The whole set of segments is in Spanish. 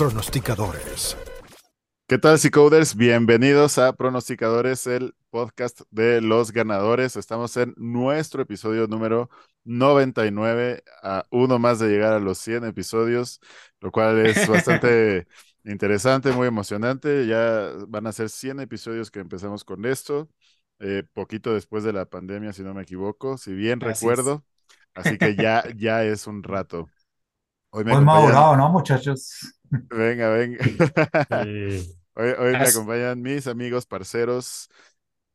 pronosticadores. ¿Qué tal, Coders? Bienvenidos a Pronosticadores, el podcast de los ganadores. Estamos en nuestro episodio número 99, a uno más de llegar a los 100 episodios, lo cual es bastante interesante, muy emocionante. Ya van a ser 100 episodios que empezamos con esto, eh, poquito después de la pandemia, si no me equivoco, si bien recuerdo. Así que ya, ya es un rato. Hoy me madurado, ¿no, muchachos? Venga, venga. Hoy, me acompañan mis amigos parceros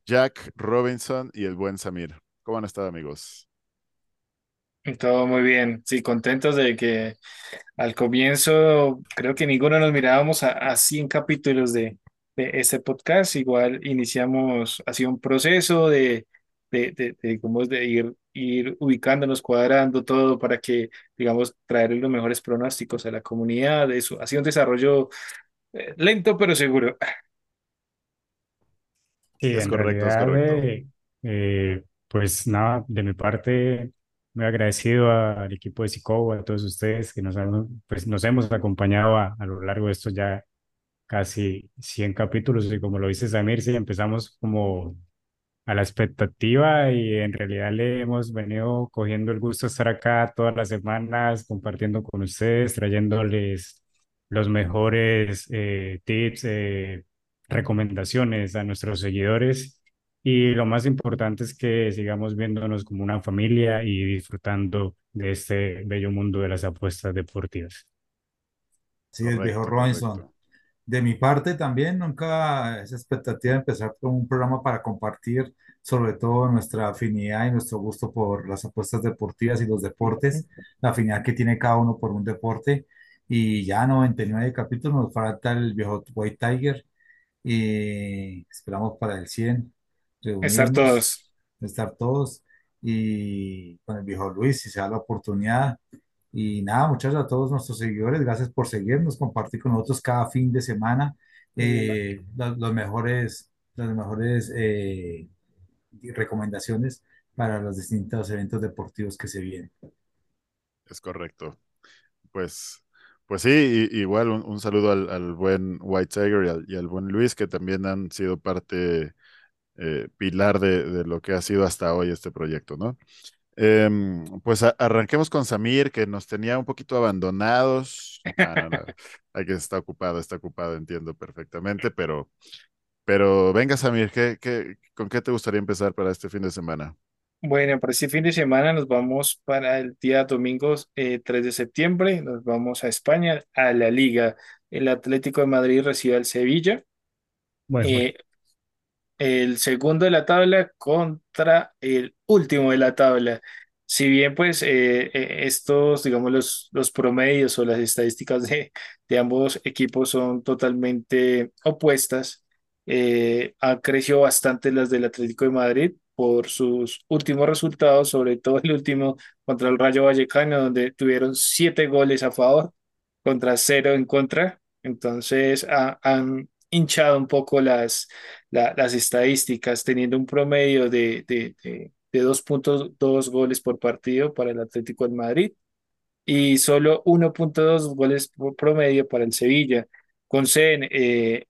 Jack Robinson y el buen Samir. ¿Cómo han estado, amigos? Todo muy bien. Sí, contentos de que al comienzo creo que ninguno nos mirábamos a, a 100 capítulos de, de este podcast. Igual iniciamos, sido un proceso de, de, de, de, de ir ir ubicándonos, cuadrando todo para que, digamos, traer los mejores pronósticos a la comunidad. Eso ha sido un desarrollo eh, lento pero seguro. Sí, es correcto, es correcto. Eh, pues nada, de mi parte, muy agradecido al equipo de Sicobo, a todos ustedes que nos, han, pues, nos hemos acompañado a, a, lo largo de estos ya casi 100 capítulos y como lo dice Samir, sí, empezamos como a la expectativa y en realidad le hemos venido cogiendo el gusto de estar acá todas las semanas compartiendo con ustedes, trayéndoles los mejores eh, tips, eh, recomendaciones a nuestros seguidores y lo más importante es que sigamos viéndonos como una familia y disfrutando de este bello mundo de las apuestas deportivas. Sí, el viejo Robinson. De mi parte también, nunca esa expectativa de empezar con un programa para compartir sobre todo nuestra afinidad y nuestro gusto por las apuestas deportivas y los deportes, la afinidad que tiene cada uno por un deporte. Y ya 99 capítulos, nos falta el viejo White Tiger y esperamos para el 100 estar todos. Estar todos y con el viejo Luis, si se da la oportunidad. Y nada, muchas gracias a todos nuestros seguidores, gracias por seguirnos, compartir con nosotros cada fin de semana eh, mejores, los mejores eh, recomendaciones para los distintos eventos deportivos que se vienen. Es correcto. Pues, pues sí, igual un, saludo al, buen White Tiger y al, buen Luis, que también han sido parte eh, pilar de, lo que ha sido hasta hoy este proyecto, ¿no? Em, pues arranquemos con Samir, que nos tenía un poquito abandonados. Hay que estar ocupado, está ocupado, entiendo perfectamente, pero, pero venga, Samir, ¿qué, qué, con qué te gustaría empezar para este fin de semana? Bueno, para este fin de semana nos vamos para el día domingo 3 eh, de septiembre, nos vamos a España, a la Liga. El Atlético de Madrid recibe al Sevilla. Bueno, eh, el segundo de la tabla contra el último de la tabla. Si bien pues eh, eh, estos, digamos, los, los promedios o las estadísticas de, de ambos equipos son totalmente opuestas, eh, han crecido bastante las del Atlético de Madrid por sus últimos resultados, sobre todo el último contra el Rayo Vallecano, donde tuvieron siete goles a favor contra cero en contra. Entonces han hinchado un poco las, las estadísticas, teniendo un promedio de, de, de, de 2.2 goles por partido para el Atlético de Madrid y solo 1.2 goles por promedio para el Sevilla. Con eh,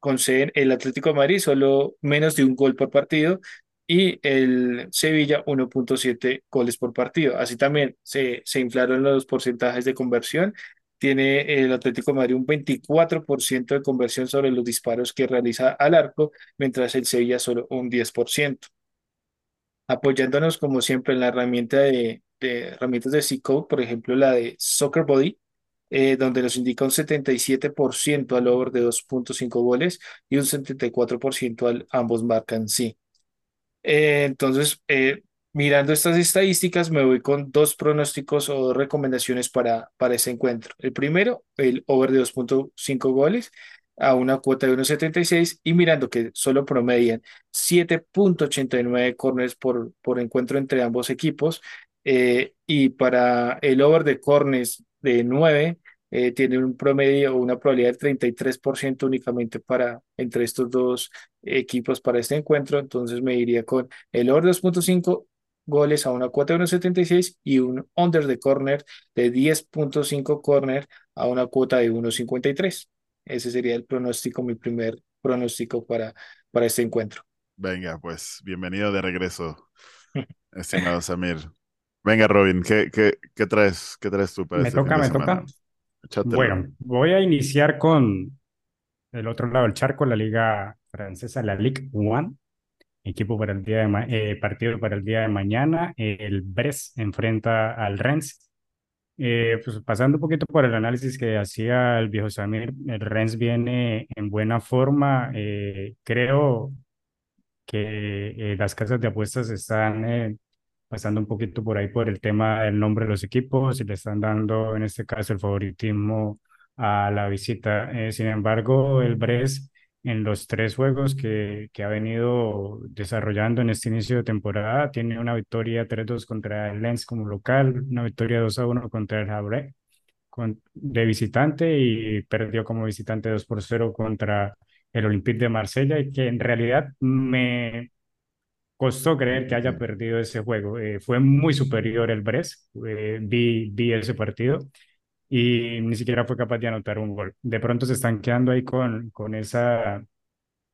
con el Atlético de Madrid solo menos de un gol por partido y el Sevilla 1.7 goles por partido. Así también se, se inflaron los porcentajes de conversión tiene el Atlético de Madrid un 24% de conversión sobre los disparos que realiza al arco, mientras el Sevilla solo un 10%. Apoyándonos como siempre en la herramienta de, herramientas de C-Code, por ejemplo la de Soccer Body, eh, donde nos indica un 77% al over de 2.5 goles y un 74% al ambos marcan sí. Eh, entonces, eh, Mirando estas estadísticas, me voy con dos pronósticos o dos recomendaciones para, para ese encuentro. El primero, el over de 2.5 goles a una cuota de 1.76 y mirando que solo promedian 7.89 corners por, por encuentro entre ambos equipos eh, y para el over de corners de 9 eh, tiene un promedio o una probabilidad del 33% únicamente para entre estos dos equipos para este encuentro, entonces me iría con el over 2.5 goles a una cuota de 1.76 y un under de corner de 10.5 corner a una cuota de 1.53. Ese sería el pronóstico, mi primer pronóstico para, para este encuentro. Venga, pues bienvenido de regreso, estimado Samir. Venga, Robin, ¿qué, qué, qué traes, qué traes tú para Me este toca, fin de me toca. Bueno, voy a iniciar con el otro lado del charco, la liga francesa, la Ligue 1. Equipo para el día de ma- eh, partido para el día de mañana. El Brest enfrenta al Rennes. Eh, pues pasando un poquito por el análisis que hacía el viejo Samir, el Rennes viene en buena forma. Eh, creo que eh, las casas de apuestas están eh, pasando un poquito por ahí por el tema del nombre de los equipos y le están dando en este caso el favoritismo a la visita. Eh, sin embargo, el Brest en los tres juegos que, que ha venido desarrollando en este inicio de temporada tiene una victoria 3-2 contra el Lens como local, una victoria 2-1 contra el Havre con, de visitante y perdió como visitante 2 por 0 contra el Olympique de Marsella y que en realidad me costó creer que haya perdido ese juego. Eh, fue muy superior el Brest, eh, vi, vi ese partido y ni siquiera fue capaz de anotar un gol. De pronto se están quedando ahí con, con esa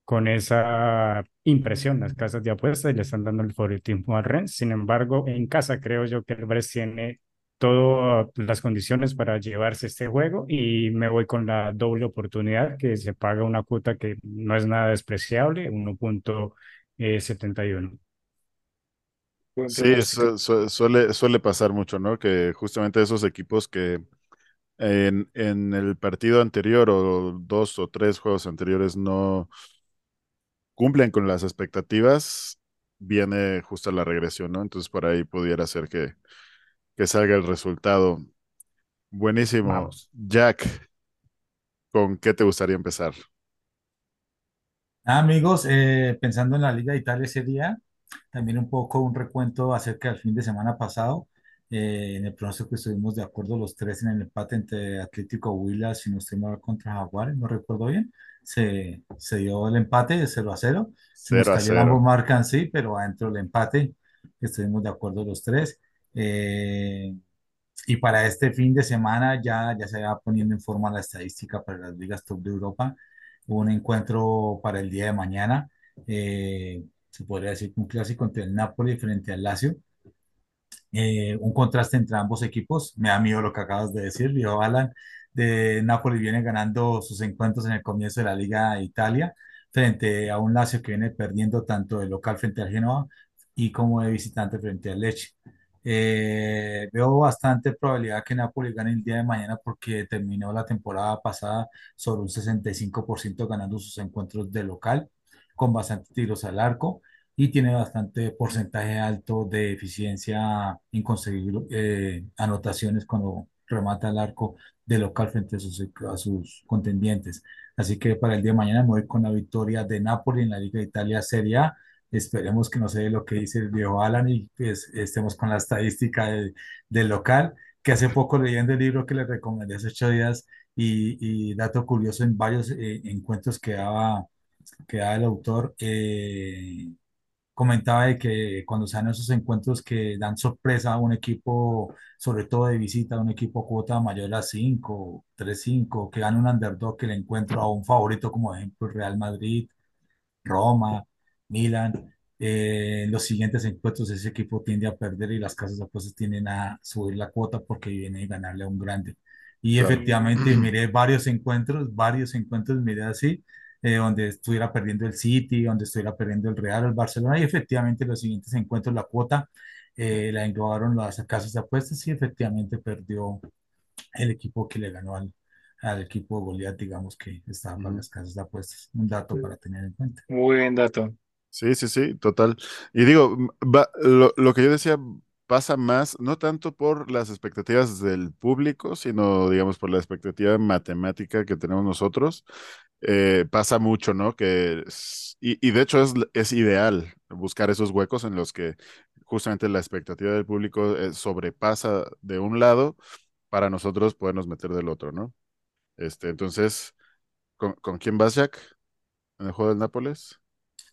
con esa impresión las casas de apuestas y le están dando el favoritismo al Rennes. Sin embargo, en casa creo yo que el Brest tiene todas las condiciones para llevarse este juego y me voy con la doble oportunidad que se paga una cuota que no es nada despreciable, 1.71. Buen Sí, su- su- suele, suele pasar mucho, ¿no? Que justamente esos equipos que en, en el partido anterior o dos o tres juegos anteriores no cumplen con las expectativas, viene justo la regresión, ¿no? Entonces por ahí pudiera ser que, que salga el resultado. Buenísimo. Vamos. Jack, ¿con qué te gustaría empezar? Ah, Amigos, eh, pensando en la Liga de Italia ese día, también un poco un recuento acerca del fin de semana pasado. Eh, en el pronóstico que estuvimos de acuerdo los tres en el empate entre Atlético Huila, si no estoy mal, contra Jaguares, no recuerdo bien. Se, se dio el empate de 0 a 0. Se nos 0 a cayó ambos 0. marcan, sí, pero adentro del empate estuvimos de acuerdo los tres. Eh, y para este fin de semana ya, ya se va poniendo en forma la estadística para las ligas top de Europa. Hubo un encuentro para el día de mañana. eh, se podría decir que un clásico entre el Napoli frente al Lazio. Eh, un contraste entre ambos equipos. Me da miedo lo que acabas de decir, viejo Alan. De Napoli viene ganando sus encuentros en el comienzo de la Liga de Italia frente a un Lazio que viene perdiendo tanto de local frente al Genoa y como de visitante frente al Lecce. Eh, veo bastante probabilidad que Napoli gane el día de mañana porque terminó la temporada pasada sobre un 65% ganando sus encuentros de local, con bastantes tiros al arco y tiene bastante porcentaje alto de eficiencia en conseguir eh, anotaciones cuando remata el arco de local frente a sus, a sus contendientes. Así que para el día de mañana me voy con la victoria de Napoli en la Liga de Italia Serie A. Esperemos que no se dé lo que dice el viejo Alan y pues estemos con la estadística de- del local, que hace poco leyendo el libro que le recomendé hace ocho días y, y dato curioso en varios eh, encuentros que daba, que daba el autor, eh, comentaba de que cuando se dan esos encuentros que dan sorpresa a un equipo, sobre todo de visita, a un equipo cuota mayor a 5, 3-5, que gana un underdog que le encuentro a un favorito como ejemplo Real Madrid, Roma, Milan. eh, los siguientes encuentros ese equipo tiende a perder y las casas de apuestas tienden a subir la cuota porque viene a ganarle a un grande. Y Claro. efectivamente miré varios encuentros, varios encuentros miré así, eh, donde estuviera perdiendo el City, donde estuviera perdiendo el Real, el Barcelona, y efectivamente los siguientes encuentros la cuota eh, la englobaron las casas de apuestas y efectivamente perdió el equipo que le ganó al, al equipo de Goliat, digamos que estaba para Ujú. las casas de apuestas. Un dato para tener en cuenta. Muy buen dato. Sí, sí, sí, total. Y digo, va- lo, lo que yo decía pasa más, no tanto por las expectativas del público, sino, digamos, por la expectativa matemática que tenemos nosotros. Eh, pasa mucho, ¿no? Que, y, y de hecho es, es ideal buscar esos huecos en los que justamente la expectativa del público eh, sobrepasa de un lado para nosotros podernos meter del otro, ¿no? Este, entonces, ¿con, con quién vas, Jack? ¿En el juego del Nápoles?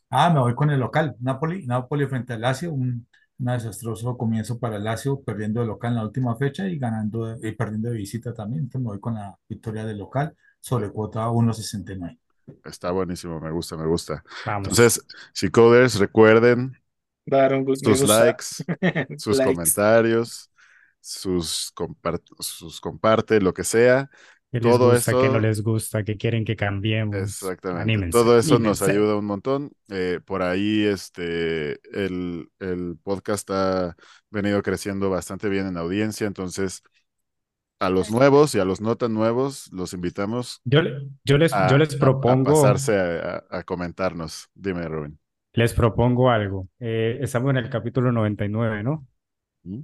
Ah, me voy con el local, Napoli, Napoli frente al Lazio, un Un desastroso comienzo para el Lazio, perdiendo de local en la última fecha y ganando y perdiendo de visita también. Entonces me voy con la victoria del local sobre cuota 1.69. Está buenísimo, me gusta, me gusta. Entonces, si coders, recuerden dar un sus likes, sus comentarios, sus, sus comparte, lo que sea. todo eso que no les gusta, que quieren que cambiemos. Exactamente. todo eso nos ayuda un montón. Eh, por ahí este el, el, podcast ha venido creciendo bastante bien en audiencia, entonces a los nuevos y a los no tan nuevos los invitamos. Yo, yo les, yo les propongo. A, pasarse a, comentarnos. Dime, Rubén. Les propongo algo. Eh, estamos en el capítulo 99, ¿no? ¿Mm?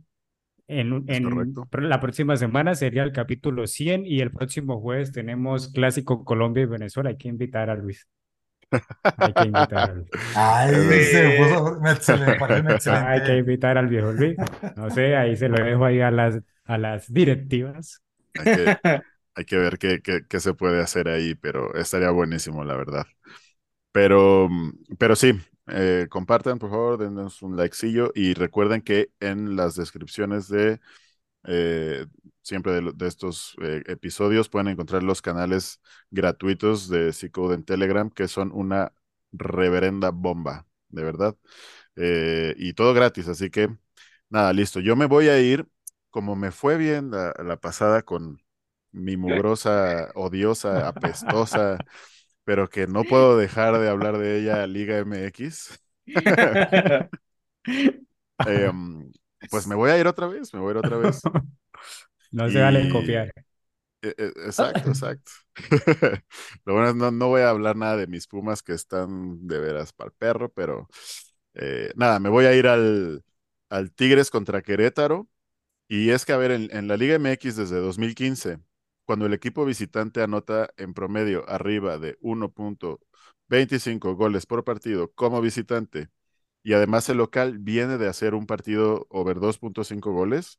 En, en la próxima semana sería el capítulo 100 y el próximo jueves tenemos Clásico Colombia y Venezuela. Hay que invitar a Luis. Hay que invitar al Ay, se puso, excelente. Hay que invitar al viejo Luis. No sé, ahí se lo dejo ahí a las, a las directivas. Hay que, ver qué, qué, se puede hacer ahí, pero estaría buenísimo, la verdad. Pero, pero sí, eh, compartan, por favor, denos un likecillo y recuerden que en las descripciones de eh, siempre de, estos eh, episodios pueden encontrar los canales gratuitos de Cicode en Telegram, que son una reverenda bomba, de verdad. Eh, y todo gratis, así que nada, listo. Yo me voy a ir, como me fue bien la, pasada con mi mugrosa, odiosa, apestosa, pero que no puedo dejar de hablar de ella, Liga MX. Em, pues me voy a ir otra vez, me voy a ir otra vez. No se vale copiar. E, e, exacto, exacto. Lo bueno es no, no voy a hablar nada de mis Pumas que están de veras para el perro, pero eh, nada, me voy a ir al, al Tigres contra Querétaro. Y es que, a ver, en, la Liga MX desde 2015, cuando el equipo visitante anota en promedio arriba de 1.25 goles por partido como visitante, y además el local viene de hacer un partido over 2.5 goles,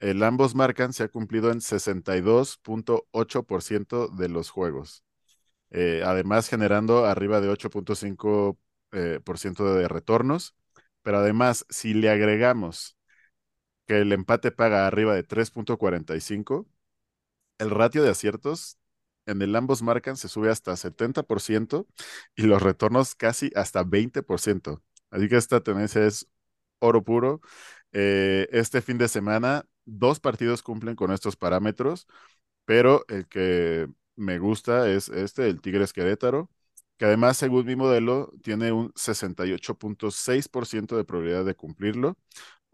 el ambos marcan se ha cumplido en 62.8% de los juegos. Eh, además, generando arriba de 8.5% eh, de retornos. Pero además, si le agregamos que el empate paga arriba de 3.45, el ratio de aciertos en el ambos marcan se sube hasta 70% y los retornos casi hasta 20%. Así que esta tendencia es oro puro. Eh, este fin de semana dos partidos cumplen con estos parámetros, pero el que me gusta es este, el Tigres Querétaro, que además, según mi modelo, tiene un 68.6% de probabilidad de cumplirlo.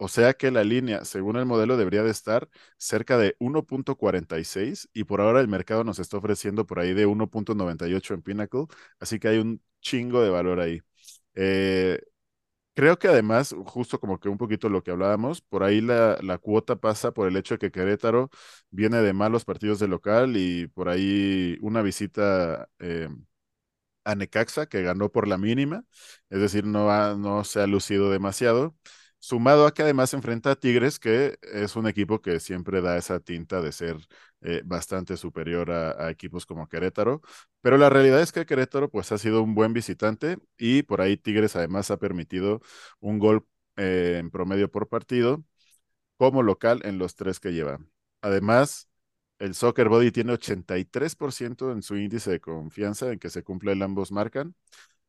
O sea que la línea, según el modelo, debería de estar cerca de 1.46 y por ahora el mercado nos está ofreciendo por ahí de 1.98 en Pinnacle, así que hay un chingo de valor ahí. Eh, Creo que además, justo como que un poquito lo que hablábamos, por ahí la, la, cuota pasa por el hecho de que Querétaro viene de malos partidos de local y por ahí una visita eh, a Necaxa que ganó por la mínima, es decir, no, ha, no se ha lucido demasiado. Sumado a que además enfrenta a Tigres, que es un equipo que siempre da esa tinta de ser eh, bastante superior a, equipos como Querétaro. Pero la realidad es que Querétaro pues ha sido un buen visitante y por ahí Tigres además ha permitido un gol eh, en promedio por partido como local en los tres que lleva. Además, el Soccer Body tiene 83% en su índice de confianza en que se cumple el ambos marcan.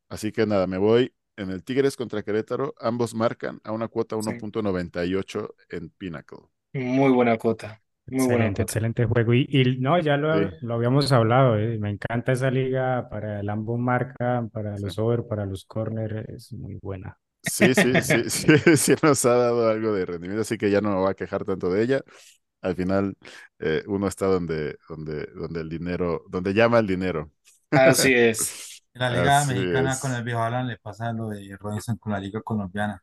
Así que nada, me voy en el Tigres contra Querétaro, ambos marcan a una cuota 1.98 en Pinnacle. Muy buena cuota. Muy excelente, excelente juego. Y, no, ya lo, lo habíamos hablado, eh, me encanta esa liga para el ambos marcan, para los over, para los corners, es muy buena. Sí, sí, sí, sí, sí, nos ha dado algo de rendimiento, así que ya no me voy a quejar tanto de ella. Al final, eh, uno está donde, donde, donde el dinero, donde llama el dinero. Así es. En la Liga Mexicana con el viejo Alan le pasa lo de Robinson con la Liga Colombiana.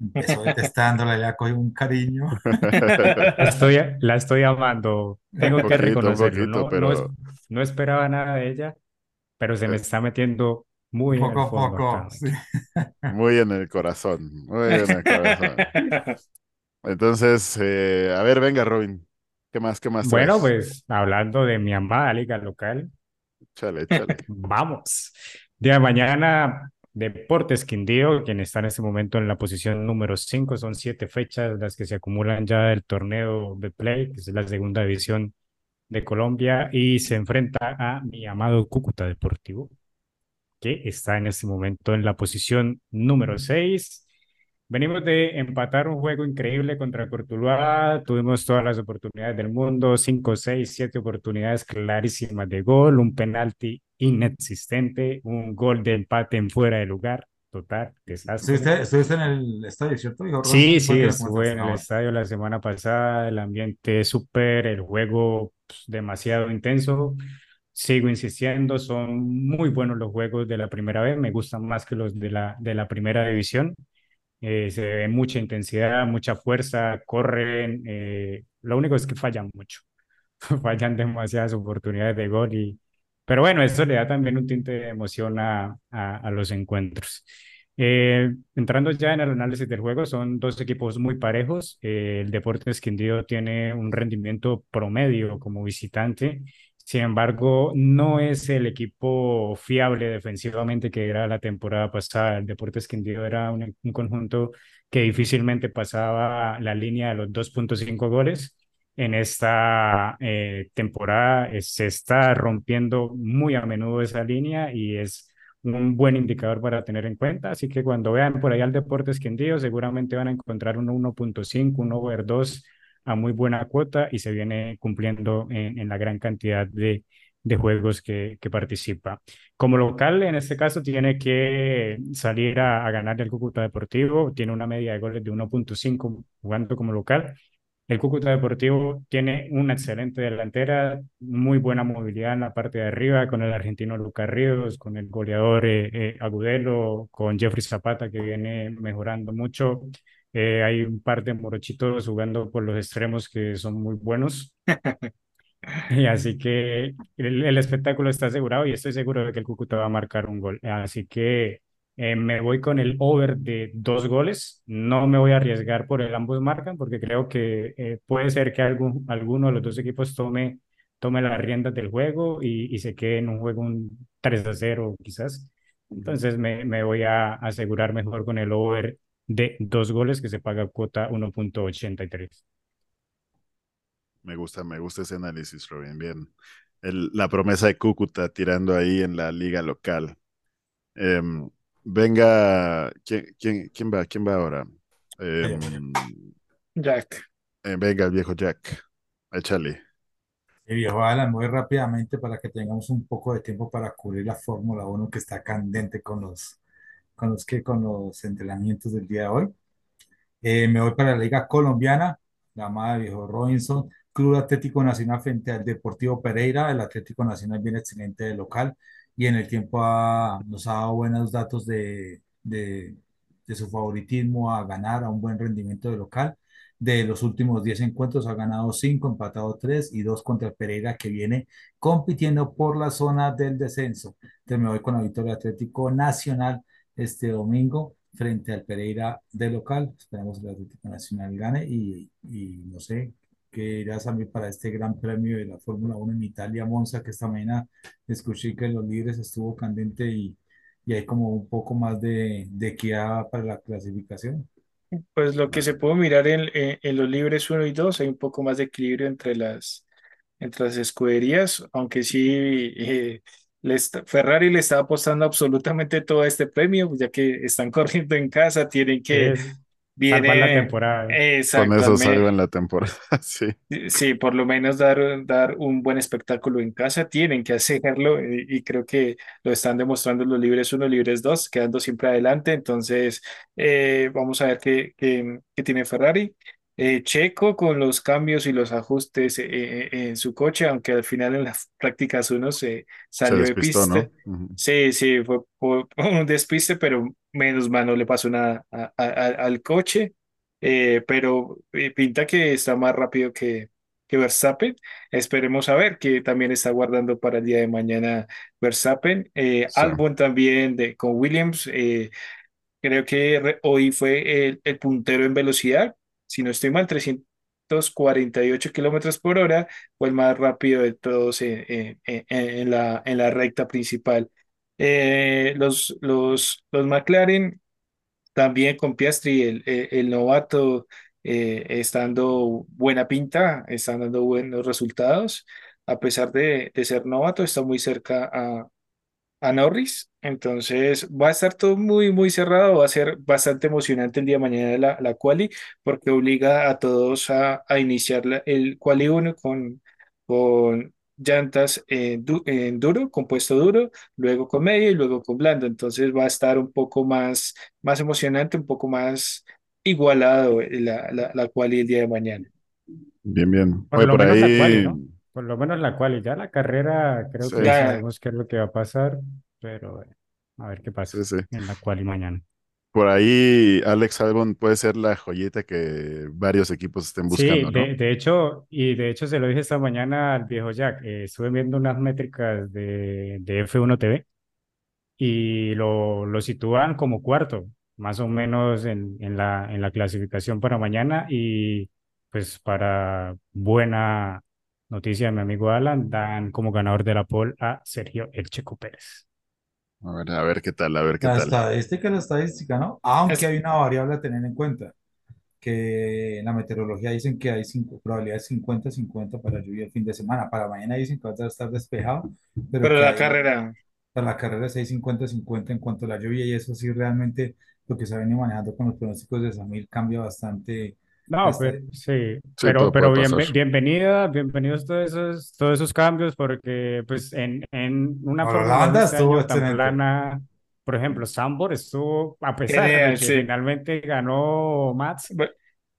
Empezó detestándola, ya cogió un cariño. Estoy, la estoy amando, tengo que reconocerlo. no, pero... no, esperaba nada de ella, pero se me está metiendo muy poco a poco. Muy en el corazón, muy en el corazón. Entonces, eh, a ver, venga, Robin. ¿Qué más? ¿Qué más? Bueno, pues hablando de mi amada liga local, Chale, chale. Vamos. De mañana Deportes Quindío, quien está en este momento en la posición número 5. Son siete fechas las que se acumulan ya del torneo de Play, que es la segunda división de Colombia, y se enfrenta a mi amado Cúcuta Deportivo, que está en este momento en la posición número 6. Venimos de empatar un juego increíble contra Cortuluá, tuvimos todas las oportunidades del mundo, 5, 6, 7 oportunidades clarísimas de gol, un penalti inexistente, un gol de empate en fuera de lugar, total, desastre. ¿Estuviste, en el estadio, cierto? Sí, sí, estuve en el estadio la semana pasada, el ambiente súper, el juego pues, demasiado intenso, sigo insistiendo, son muy buenos los juegos de la primera vez, me gustan más que los de la, de la primera división. Eh, se ve mucha intensidad, mucha fuerza, corren, eh, lo único es que fallan mucho, fallan demasiadas oportunidades de gol, y, pero bueno, eso le da también un tinte de emoción a, a, los encuentros. Eh, entrando ya en el análisis del juego, son dos equipos muy parejos. el Deportes Quindío tiene un rendimiento promedio como visitante sin embargo, no es el equipo fiable defensivamente que era la temporada pasada. El Deportes Quindío era un, conjunto que difícilmente pasaba la línea de los 2.5 goles. En esta eh, temporada eh, se está rompiendo muy a menudo esa línea y es un buen indicador para tener en cuenta. Así que cuando vean por ahí al Deportes Quindío, seguramente van a encontrar un 1.5, un over 2 a muy buena cuota y se viene cumpliendo en, la gran cantidad de, de juegos que, que, participa. Como local, en este caso, tiene que salir a, a, ganar el Cúcuta Deportivo, tiene una media de goles de 1.5 jugando como local. El Cúcuta Deportivo tiene una excelente delantera, muy buena movilidad en la parte de arriba, con el argentino Lucas Ríos, con el goleador eh, eh, Agudelo, con Jeffrey Zapata, que viene mejorando mucho. Eh, hay un par de morochitos jugando por los extremos que son muy buenos. y así que el, espectáculo está asegurado y estoy seguro de que el Cúcuta va a marcar un gol. Así que eh, me voy con el over de dos goles. No me voy a arriesgar por el ambos marcan porque creo que eh, puede ser que algún, alguno de los dos equipos tome, tome las riendas del juego y, y se quede en un juego un 3 a 0 quizás. Entonces me, me voy a asegurar mejor con el over de dos goles que se paga cuota 1.83. Me gusta, me gusta ese análisis, Robin. Bien. El, la promesa de Cúcuta tirando ahí en la liga local. Em, venga, ¿quién, quién, quién, va? ¿Quién va ahora? Em, Jack. Eh, venga, el viejo Jack. Échale. El viejo Alan, muy rápidamente para que tengamos un poco de tiempo para cubrir la Fórmula 1 que está candente con los con los que con los entrenamientos del día de hoy. Eh, me voy para la Liga Colombiana, la amada viejo Robinson, Club Atlético Nacional frente al Deportivo Pereira. El Atlético Nacional viene excelente de local y en el tiempo nos ha dado buenos datos de, de, de su favoritismo a ganar, a un buen rendimiento de local. De los últimos 10 encuentros ha ganado 5, empatado 3 y 2 contra el Pereira que viene compitiendo por la zona del descenso. Entonces me voy con la victoria Atlético Nacional este domingo frente al Pereira de local. Esperamos que el Atlético Nacional gane y, y no sé qué irás a mí para este gran premio de la Fórmula 1 en Italia, Monza, que esta mañana escuché que los líderes estuvo candente y, y hay como un poco más de, de equidad para la clasificación. Pues lo que se puede mirar en, en, los libres 1 y 2, hay un poco más de equilibrio entre las, entre las escuderías, aunque sí eh, Ferrari le está apostando absolutamente todo este premio, ya que están corriendo en casa, tienen que... viene, la temporada. Con eso salvan la temporada, sí. Sí, por lo menos dar, dar un buen espectáculo en casa, tienen que hacerlo y, creo que lo están demostrando los libres 1, libres 2, quedando siempre adelante. Entonces, eh, vamos a ver qué, qué, qué tiene Ferrari. Eh, Checo con los cambios y los ajustes eh, eh, en su coche, aunque al final en las prácticas uno se salió de pista. Sí, sí, fue un despiste, pero menos mal no le pasó nada al coche, pero pinta que está más rápido que, que Verstappen. Esperemos a ver que también está guardando para el día de mañana Verstappen. Albon también de, con Williams. creo que hoy fue el, el puntero en velocidad si no estoy mal, 348 kilómetros por hora, fue el más rápido de todos en, la, en la recta principal. Eh, los, los, los McLaren, también con Piastri, el, el, novato, eh, está dando buena pinta, están dando buenos resultados. A pesar de, de ser novato, está muy cerca a, a Norris. Entonces va a estar todo muy, muy cerrado. Va a ser bastante emocionante el día de mañana la, la quali, porque obliga a todos a, a iniciar el quali 1 con, con llantas en, duro, compuesto duro, luego con medio y luego con blando. Entonces va a estar un poco más, más emocionante, un poco más igualado la, la, la quali el día de mañana. Bien, bien. Por lo menos la quali, ¿no? Por lo menos la quali. Ya la carrera creo que ya sabemos qué es lo que va a pasar, pero a ver qué pasa en la quali mañana. Por ahí Alex Albon puede ser la joyita que varios equipos estén buscando, sí, de, de, hecho, y de hecho se lo dije esta mañana al viejo Jack, eh, estuve viendo unas métricas de, de F1 TV y lo, lo sitúan como cuarto, más o menos en, en, la, en la clasificación para mañana y pues para buena noticia de mi amigo Alan, dan como ganador de la pole a Sergio El Checo Pérez. A ver, a ver qué tal, a ver qué la tal. Estadística, la estadística, ¿no? Aunque hay una variable a tener en cuenta, que en la meteorología dicen que hay cinco, probabilidades 50-50 para lluvia el fin de semana. Para mañana dicen que va a estar despejado. Pero, la carrera. Para la carrera es 50-50 en cuanto a la lluvia y eso sí realmente lo que se ha venido manejando con los pronósticos de Samir cambia bastante no, pues, sí, pero, pero bienvenida, bienvenidos todos esos, todos esos cambios, porque pues en, en una forma de este plana, por ejemplo, Sambor estuvo, a pesar de que finalmente ganó Mats,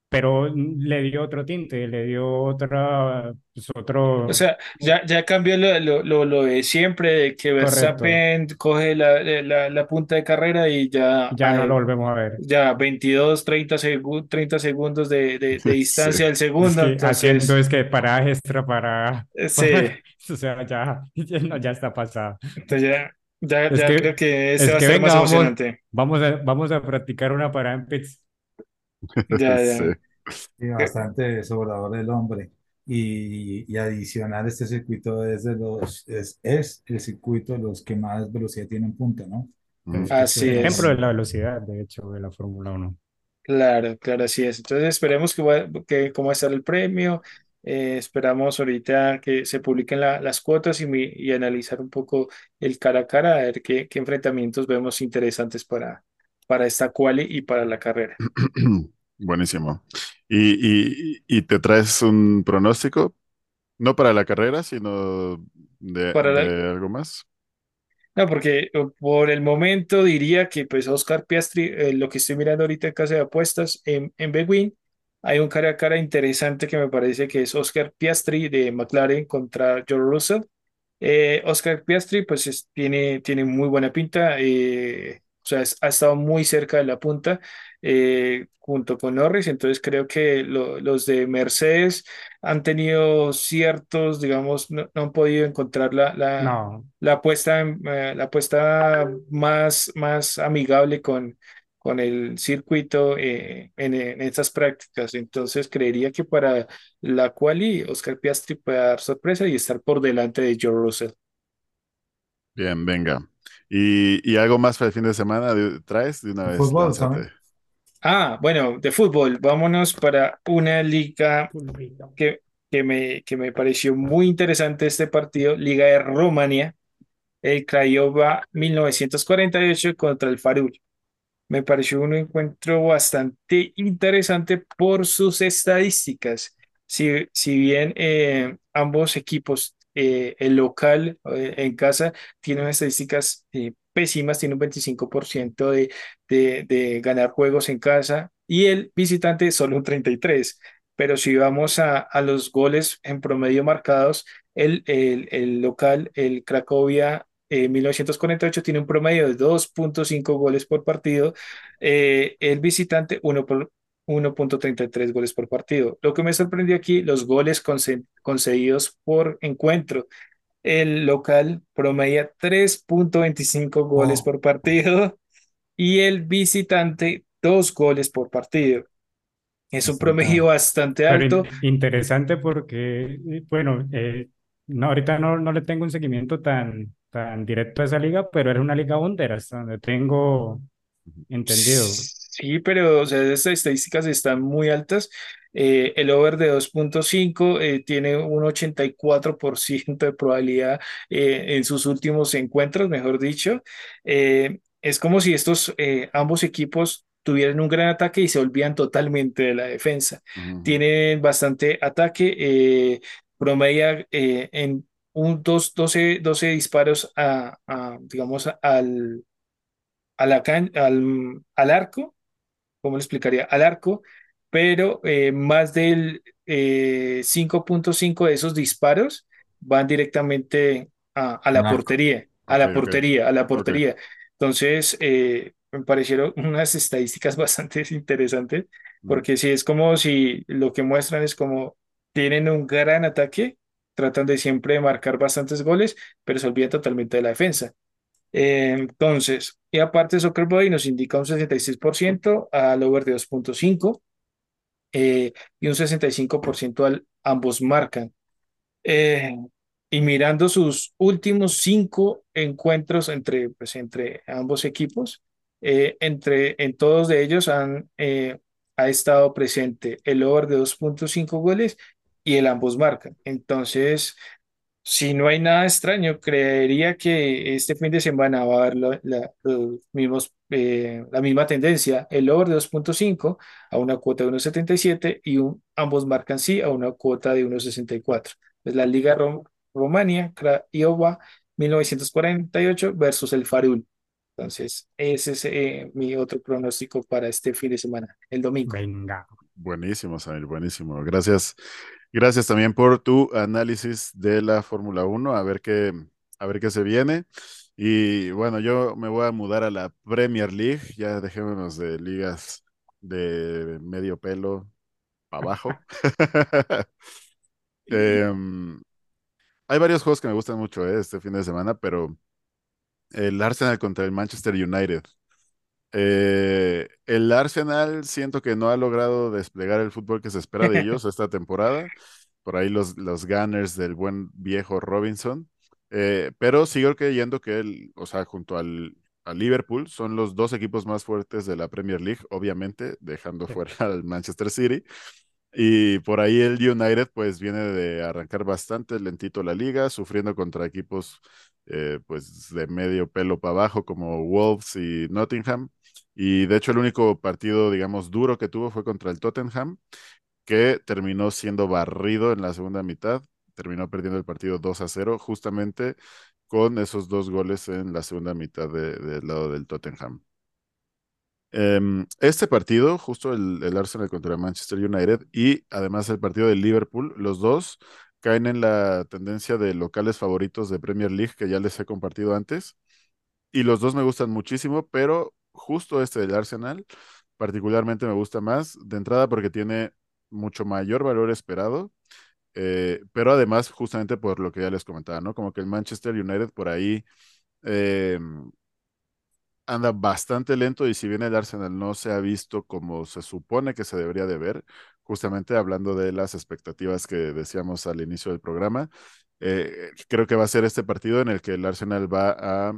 pero le dio otro tinte, le dio otra, pues, otro... O sea, ya, ya cambió lo, lo, lo de siempre, de que Verstappen coge la, la, la, punta de carrera y ya... Ya no lo volvemos a ver. Ya 22, 30, 30 segundos de, de, de distancia del segundo. Es que, Haciendo es que paraje extra para... Sí. o sea, ya, ya, está pasado. Entonces ya... Ya, ya creo que ese va a ser más emocionante. Vamos a, vamos a practicar una parada en pits Ya, ya. Sí. bastante sobrador el hombre. Y, y, adicional, este circuito es, de los, es, es, el circuito de los que más velocidad tienen punta, ¿no? Mm. Así es. Ejemplo de la velocidad, de hecho, de la Fórmula 1. Claro, claro, así es. Entonces esperemos que, que cómo va a estar el premio. Eh, esperamos ahorita que se publiquen las cuotas y, y, analizar un poco el cara a cara, a ver qué, qué enfrentamientos vemos interesantes para, para esta quali y para la carrera. Buenísimo. ¿Y, y, y te traes un pronóstico? No para la carrera, sino de, de algo más. No, porque eh, por el momento diría que pues Oscar Piastri, eh, lo que estoy mirando ahorita en casa de apuestas en, en Bewin, hay un cara a cara interesante que me parece que es Oscar Piastri de McLaren contra George Russell. Eh, Oscar Piastri pues tiene, tiene muy buena pinta, o sea, ha estado muy cerca de la punta eh, junto con Norris. Entonces creo que los de Mercedes han tenido ciertos, digamos, no, han podido encontrar la, la, la apuesta, eh, la apuesta más, más amigable con, con el circuito eh, en, en, estas prácticas. Entonces creería que para la quali Oscar Piastri puede dar sorpresa y estar por delante de Joe Russell. Bien, venga. ¿Y, y algo más para el fin de semana traes de una vez? Ah, bueno, de fútbol, vámonos para una liga que, que, me, que me pareció muy interesante este partido, Liga de Rumania, el Craiova 1948 contra el Farul. Me pareció un encuentro bastante interesante por sus estadísticas. Si, si bien eh, ambos equipos, eh, el local eh, en casa, tienen estadísticas pésimas, tiene un 25% de, de, de ganar juegos en casa y el visitante solo un 33%. Pero si vamos a, a los goles en promedio marcados, el, el, el local, el Cracovia eh, 1948 tiene un promedio de 2.5 goles por partido, eh, el visitante 1.33 goles por partido. Lo que me sorprendió aquí, los goles concedidos por encuentro el local promedia 3.25 goles por partido y el visitante 2 goles por partido. Es un promedio bastante alto. interesante porque, bueno, eh, no, ahorita no, no le tengo un seguimiento tan, tan directo a esa liga, pero era una liga under, hasta donde tengo entendido. Sí, pero o sea, esas estadísticas están muy altas. Eh, el over de 2.5 eh, tiene un 84% de probabilidad eh, en sus últimos encuentros, mejor dicho. es como si estos ambos equipos tuvieran un gran ataque y se olvidan totalmente de la defensa. Tienen bastante ataque, promedia en un 12, 12 disparos a, digamos, al, a la al, al arco ¿cómo le explicaría? Al arco, pero eh, más del 5.5 eh, de esos disparos van directamente a, la portería, a la portería, a la portería. Entonces, eh, me parecieron unas estadísticas bastante interesantes, mm. porque si es como si lo que muestran es como tienen un gran ataque, tratan de siempre marcar bastantes goles, pero se olvidan totalmente de la defensa. Entonces, y aparte Soccer Body nos indica un 66% al over de 2.5 eh, y un 65% al ambos marcan. Eh, y mirando sus últimos cinco encuentros entre, pues, entre ambos equipos, eh, entre, en todos de ellos han, ha estado presente el over de 2.5 goles y el ambos marcan. Entonces, si no hay nada extraño, creería que este fin de semana va a haber la, los mismos, eh, la misma tendencia, el over de 2.5 a una cuota de 1.77 y ambos marcan sí a una cuota de 1.64. Es la Liga Romania, Craiova 1948 versus el Farul. Entonces, ese es eh, mi otro pronóstico para este fin de semana, el domingo. Venga. Buenísimo, Samuel, buenísimo. Gracias. Gracias también por tu análisis de la Fórmula 1, a ver qué, a ver qué se viene. Y bueno, yo me voy a mudar a la Premier League, ya dejémonos de ligas de medio pelo abajo. Em, hay varios juegos que me gustan mucho eh, este fin de semana, pero el Arsenal contra el Manchester United. Eh, el Arsenal siento que no ha logrado desplegar el fútbol que se espera de ellos esta temporada. Por ahí los, los Gunners del buen viejo Robinson. Eh, pero sigo creyendo que él, o sea, junto al, Liverpool, son los dos equipos más fuertes de la Premier League, obviamente, dejando fuera al Manchester City. Y por ahí el United, pues viene de arrancar bastante lentito la liga, sufriendo contra equipos, eh, pues de medio pelo para abajo, como Wolves y Nottingham. Y de hecho el único partido, digamos, duro que tuvo fue contra el Tottenham, que terminó siendo barrido en la segunda mitad, terminó perdiendo el partido 2 a 0, justamente con esos dos goles en la segunda mitad del lado del Tottenham. Em, este partido, justo el, el, Arsenal contra Manchester United y además el partido del Liverpool, los dos caen en la tendencia de locales favoritos de Premier League que ya les he compartido antes. Y los dos me gustan muchísimo, pero justo este del Arsenal, particularmente me gusta más, de entrada porque tiene mucho mayor valor esperado, eh, pero además justamente por lo que ya les comentaba, ¿no? Como que el Manchester United por ahí eh, anda bastante lento y si bien el Arsenal no se ha visto como se supone que se debería de ver, justamente hablando de las expectativas que decíamos al inicio del programa, eh, creo que va a ser este partido en el que el Arsenal va a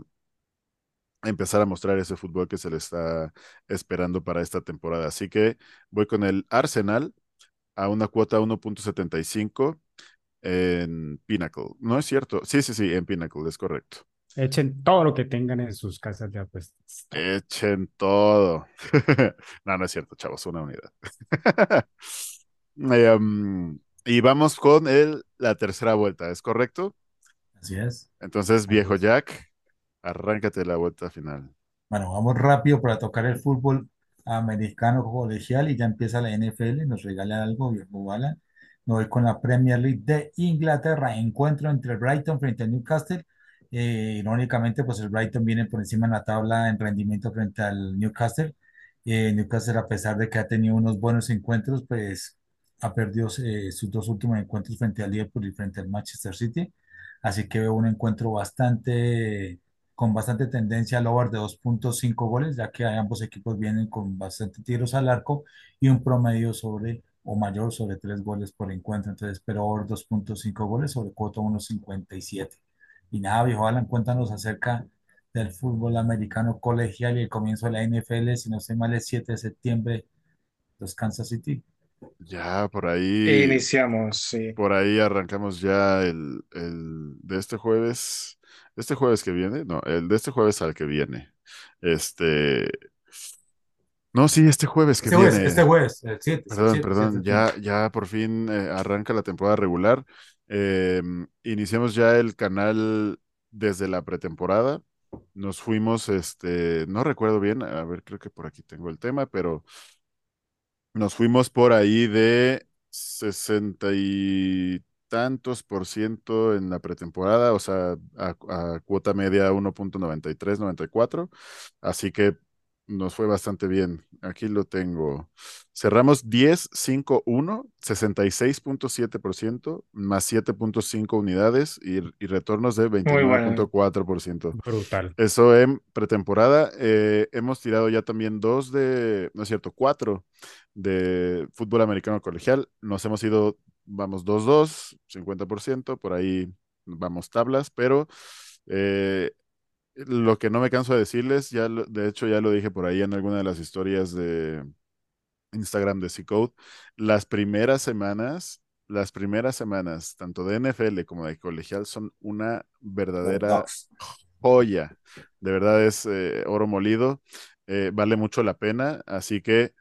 empezar a mostrar ese fútbol que se le está esperando para esta temporada. Así que voy con el Arsenal a una cuota 1.75 en Pinnacle. No es cierto. Sí, sí, sí, en Pinnacle, es correcto. Echen todo lo que tengan en sus casas de apuestas. Echen todo. no, no es cierto, chavos, una unidad. Em, y vamos con el, la tercera vuelta, ¿es correcto? Así es. Entonces, viejo Jack, Arráncate la vuelta final. Bueno, vamos rápido para tocar el fútbol americano colegial y ya empieza la NFL. Nos regala algo, viejo Bala. Me voy con la Premier League de Inglaterra. Encuentro entre Brighton frente al Newcastle. Eh, irónicamente, pues el Brighton viene por encima en la tabla en rendimiento frente al Newcastle. Eh, Newcastle, a pesar de que ha tenido unos buenos encuentros, pues ha perdido eh, sus dos últimos encuentros frente al Liverpool y frente al Manchester City. Así que veo un encuentro bastante con bastante tendencia al over de 2.5 goles, ya que ambos equipos vienen con bastante tiros al arco y un promedio sobre o mayor sobre 3 goles por encuentro. Entonces espero over 2.5 goles sobre cuota 1.57. Y nada, viejo Alan, cuéntanos acerca del fútbol americano colegial y el comienzo de la NFL, si no sé mal, el 7 de septiembre, los Kansas City. Ya, por ahí, iniciamos, sí. por ahí arrancamos ya el, el de este jueves, este jueves que viene, no, el de este jueves al que viene. Este, no, sí, este jueves que Este jueves, viene. este jueves, el 7, Perdón, 7, perdón, ya, ya por fin eh, arranca la temporada regular. Eh, iniciamos ya el canal desde la pretemporada. Nos fuimos, este, no recuerdo bien, a ver, creo que por aquí tengo el tema, pero nos fuimos por ahí de sesenta y tantos por ciento en la pretemporada, o sea, a, a cuota media 1.93, 94. Así que nos fue bastante bien. Aquí lo tengo. Cerramos 10, 5, 1, 66.7%, más 7.5 unidades y, y retornos de Muy bueno. 29.4%. Brutal. Eso en pretemporada. Eh, hemos tirado ya también dos de, no es cierto, cuatro de fútbol americano colegial. Nos hemos ido, vamos 2-2, 50%, por ahí vamos tablas, pero eh, lo que no me canso de decirles, ya lo- de hecho ya lo dije por ahí en alguna de las historias de Instagram de C-Code, las primeras semanas, las primeras semanas, tanto de NFL como de colegial, son una verdadera joya. De verdad es eh, oro molido, eh, vale mucho la pena, así que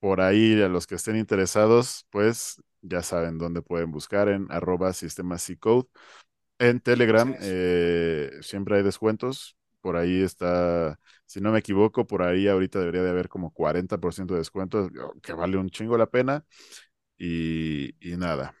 por ahí a los que estén interesados, pues ya saben dónde pueden buscar en arroba sistema C-Code. En Telegram eh, siempre hay descuentos. Por ahí está, si no me equivoco, por ahí ahorita debería de haber como 40% de descuentos, que vale un chingo la pena. Y, y nada.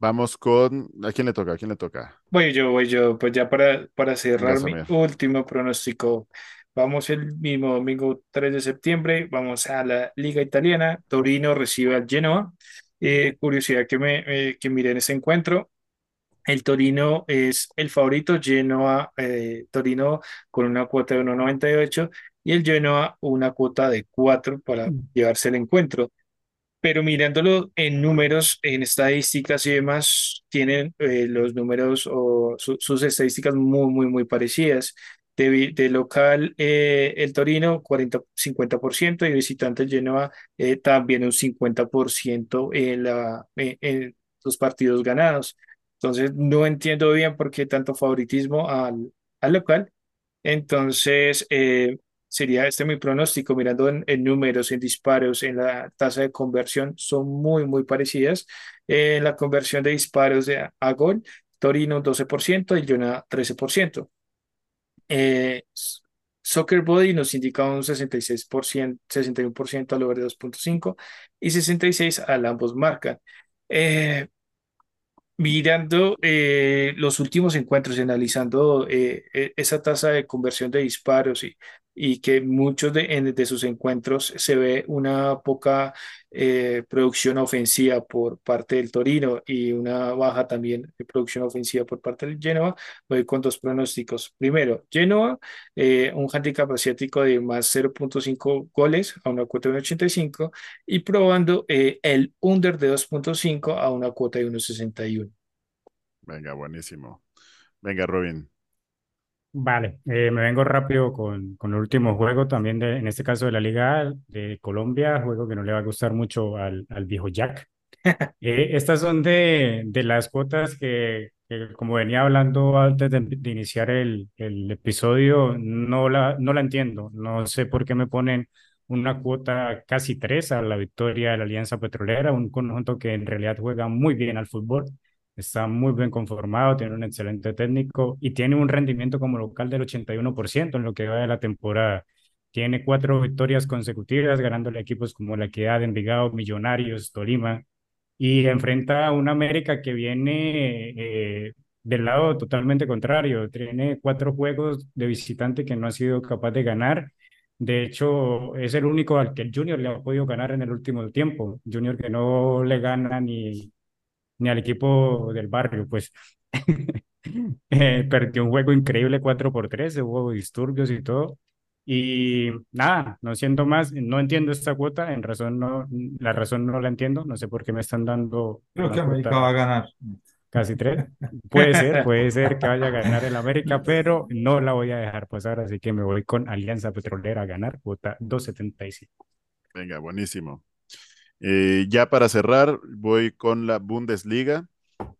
Vamos con... ¿A quién le toca? ¿A quién le toca? Voy yo, voy yo, pues ya para, para cerrar mi último pronóstico. Vamos el mismo domingo 3 de septiembre, vamos a la Liga Italiana, Torino recibe al Genoa. Eh, curiosidad que, me, eh, que miren ese encuentro. El Torino es el favorito, Genoa, eh, Torino con una cuota de 1.98 y el Genoa una cuota de 4 para llevarse el encuentro pero mirándolo en números, en estadísticas y demás, tienen eh, los números o su- sus estadísticas muy, muy, muy parecidas. De, local, eh, el Torino, 40, 50%, y visitante el Genoa, también un 50% en, la, en, en los partidos ganados. Entonces, no entiendo bien por qué tanto favoritismo al, al local. Entonces, eh, sería este mi pronóstico, mirando en, números, en disparos, en la tasa de conversión, son muy, muy parecidas. Eh, en la conversión de disparos de, a, gol, Torino 12% y Jona 13%. Eh, Soccer Body nos indica un 66%, 61% al over de 2.5 y 66 al ambos marcan. Eh, Mirando eh, los últimos encuentros y analizando eh, e- esa tasa de conversión de disparos y, y que muchos de, de sus encuentros se ve una poca eh, producción ofensiva por parte del Torino y una baja también de producción ofensiva por parte del Genoa, voy con dos pronósticos. Primero, Genoa, eh, un handicap asiático de más 0.5 goles a una cuota de 1.85 y probando eh, el under de 2.5 a una cuota de 1.61. Venga, buenísimo. Venga, Robin. Vale, eh, me vengo rápido con, con el último juego también, de, en este caso de la Liga de Colombia, juego que no le va a gustar mucho al, al viejo Jack. Eh, estas son de, de las cuotas que, que, como venía hablando antes de, de iniciar el, el episodio, no la, no la entiendo. No sé por qué me ponen una cuota casi tres a la victoria de la Alianza Petrolera, un conjunto que en realidad juega muy bien al fútbol, está muy bien conformado, tiene un excelente técnico y tiene un rendimiento como local del 81% en lo que va de la temporada. Tiene cuatro victorias consecutivas, ganándole equipos como la Equidad, Envigado, Millonarios, Tolima y enfrenta a una América que viene eh, del lado totalmente contrario. Tiene cuatro juegos de visitante que no ha sido capaz de ganar. De hecho, es el único al que el Junior le ha podido ganar en el último tiempo. Junior que no le gana ni, ni al equipo del barrio, pues. eh, perdió un juego increíble 4 por 3, hubo disturbios y todo. Y nada, no siento más, no entiendo esta cuota, en razón no, la razón no la entiendo, no sé por qué me están dando Creo que América cuota. va a ganar. casi tres. Puede ser, puede ser que vaya a ganar el América, pero no la voy a dejar pasar, así que me voy con Alianza Petrolera a ganar, cuota 2.75. Venga, buenísimo. Eh, ya para cerrar, voy con la Bundesliga.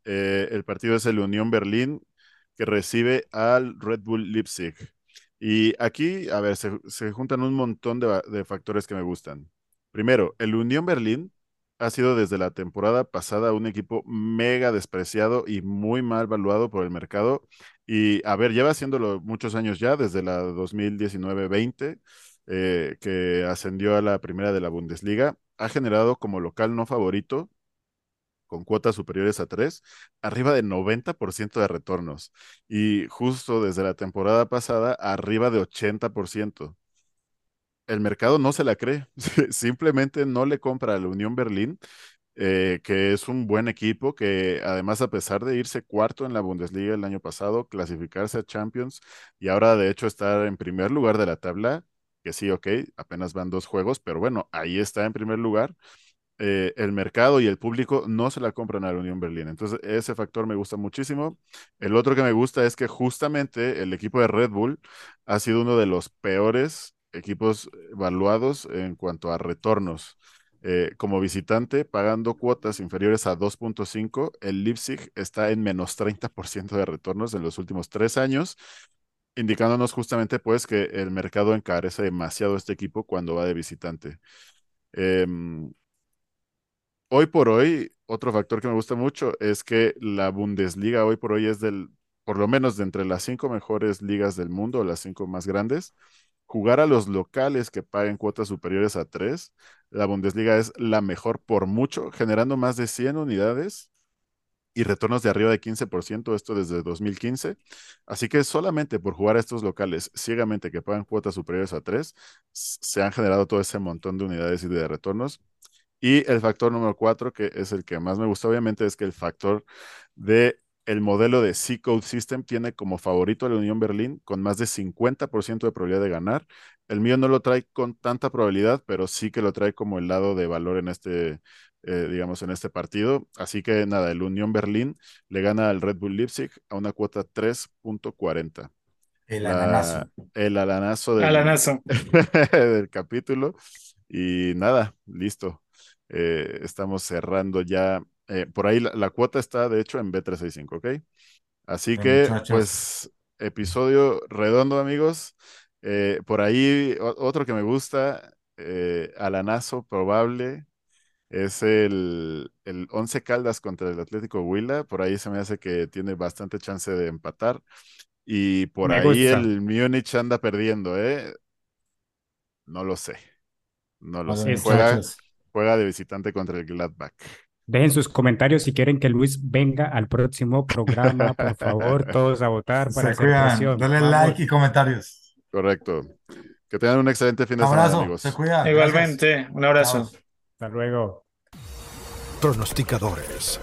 Eh, el partido es el Unión Berlín, que recibe al Red Bull Leipzig. Y aquí, a ver, se, juntan un montón de, de factores que me gustan. Primero, el Unión Berlín ha sido desde la temporada pasada un equipo mega despreciado y muy mal valuado por el mercado. Y a ver, lleva haciéndolo muchos años ya, desde la 2019-20, eh, que ascendió a la primera de la Bundesliga. Ha generado como local no favorito, con cuotas superiores a 3, arriba de 90% de retornos. Y justo desde la temporada pasada, arriba de 80% el mercado no se la cree, simplemente no le compra a la Unión Berlín, eh, que es un buen equipo, que además a pesar de irse cuarto en la Bundesliga el año pasado, clasificarse a Champions y ahora de hecho estar en primer lugar de la tabla, que sí, ok, apenas van dos juegos, pero bueno, ahí está en primer lugar. Eh, el mercado y el público no se la compran a la Unión Berlín. Entonces, ese factor me gusta muchísimo. El otro que me gusta es que justamente el equipo de Red Bull ha sido uno de los peores equipos evaluados en cuanto a retornos. Eh, como visitante, pagando cuotas inferiores a 2.5, el Leipzig está en menos 30% de retornos en los últimos tres años, indicándonos justamente pues que el mercado encarece demasiado este equipo cuando va de visitante. Em, hoy por hoy, otro factor que me gusta mucho es que la Bundesliga hoy por hoy es del, por lo menos de entre las cinco mejores ligas del mundo, las cinco más grandes jugar a los locales que paguen cuotas superiores a 3, la Bundesliga es la mejor por mucho, generando más de 100 unidades y retornos de arriba de 15%, esto desde 2015. Así que solamente por jugar a estos locales ciegamente que pagan cuotas superiores a 3, se han generado todo ese montón de unidades y de retornos. Y el factor número 4, que es el que más me gusta, obviamente, es que el factor de el modelo de C-Code System tiene como favorito a la Unión Berlín con más de 50% de probabilidad de ganar. El mío no lo trae con tanta probabilidad, pero sí que lo trae como el lado de valor en este, eh, digamos, en este partido. Así que nada, el Unión Berlín le gana al Red Bull Leipzig a una cuota 3.40. El alanazo. El alanazo del, alanazo. del capítulo. Y nada, listo. Eh, estamos cerrando ya eh, por ahí la, cuota está, de hecho, en B365, ¿ok? Así que, pues, episodio redondo, amigos. Eh, por ahí, otro que me gusta, eh, Alanazo probable, es el, el 11 Caldas contra el Atlético Huila. Por ahí se me hace que tiene bastante chance de empatar. Y por ahí el Múnich anda perdiendo, ¿eh? No lo sé. No lo sé. Juega, juega de visitante contra el Gladbach. Dejen sus comentarios si quieren que Luis venga al próximo programa, por favor, todos a votar para se hacer Dale like y comentarios. Correcto. Que tengan un excelente fin de semana, amigos. Se cuidan. Igualmente, un abrazo. Hasta luego. Pronosticadores